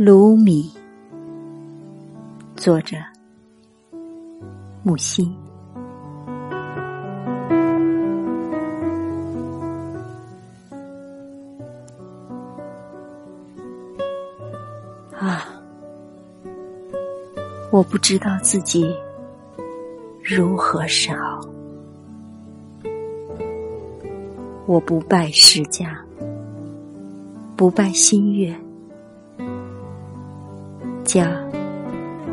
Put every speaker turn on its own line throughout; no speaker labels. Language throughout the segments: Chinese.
卢米，作者木心。啊，我不知道自己如何是好。我不拜世家，不拜新月。家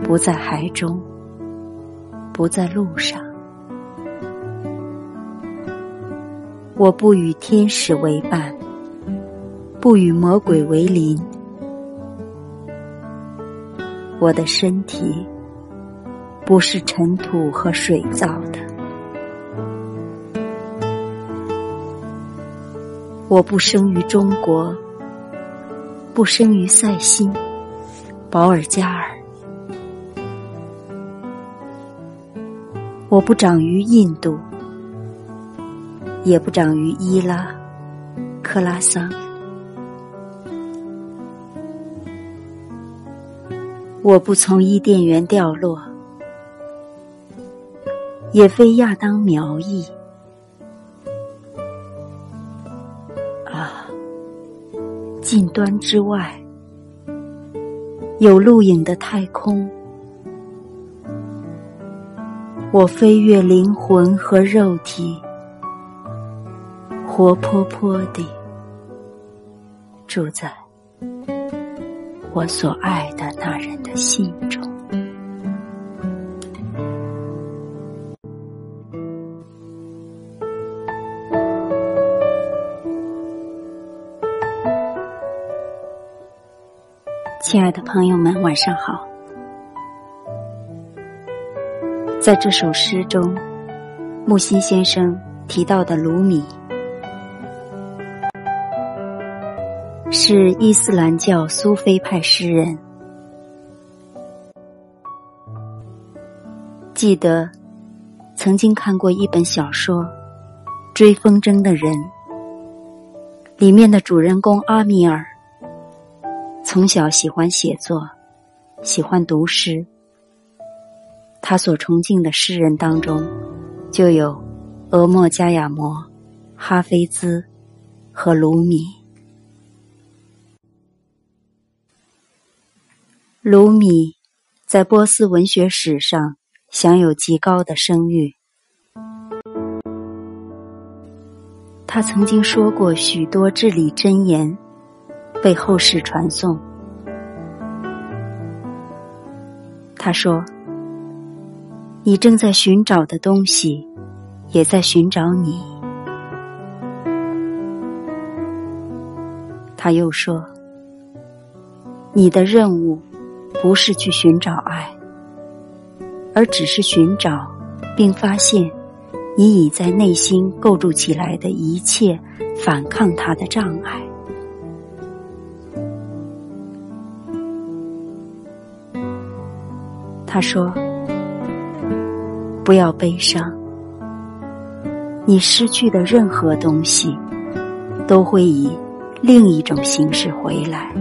不在海中，不在路上。我不与天使为伴，不与魔鬼为邻。我的身体不是尘土和水造的。我不生于中国，不生于塞西。保尔加尔，我不长于印度，也不长于伊拉克拉桑。我不从伊甸园掉落，也非亚当苗裔。啊，近端之外。有录影的太空，我飞越灵魂和肉体，活泼泼地住在我所爱的那人的心中。亲爱的朋友们，晚上好。在这首诗中，木心先生提到的卢米，是伊斯兰教苏菲派诗人。记得曾经看过一本小说《追风筝的人》，里面的主人公阿米尔。从小喜欢写作，喜欢读诗。他所崇敬的诗人当中，就有俄莫加亚摩、哈菲兹和鲁米。鲁米在波斯文学史上享有极高的声誉。他曾经说过许多至理真言。被后世传颂。他说：“你正在寻找的东西，也在寻找你。”他又说：“你的任务不是去寻找爱，而只是寻找并发现你已在内心构筑起来的一切反抗它的障碍。”他说：“不要悲伤，你失去的任何东西，都会以另一种形式回来。”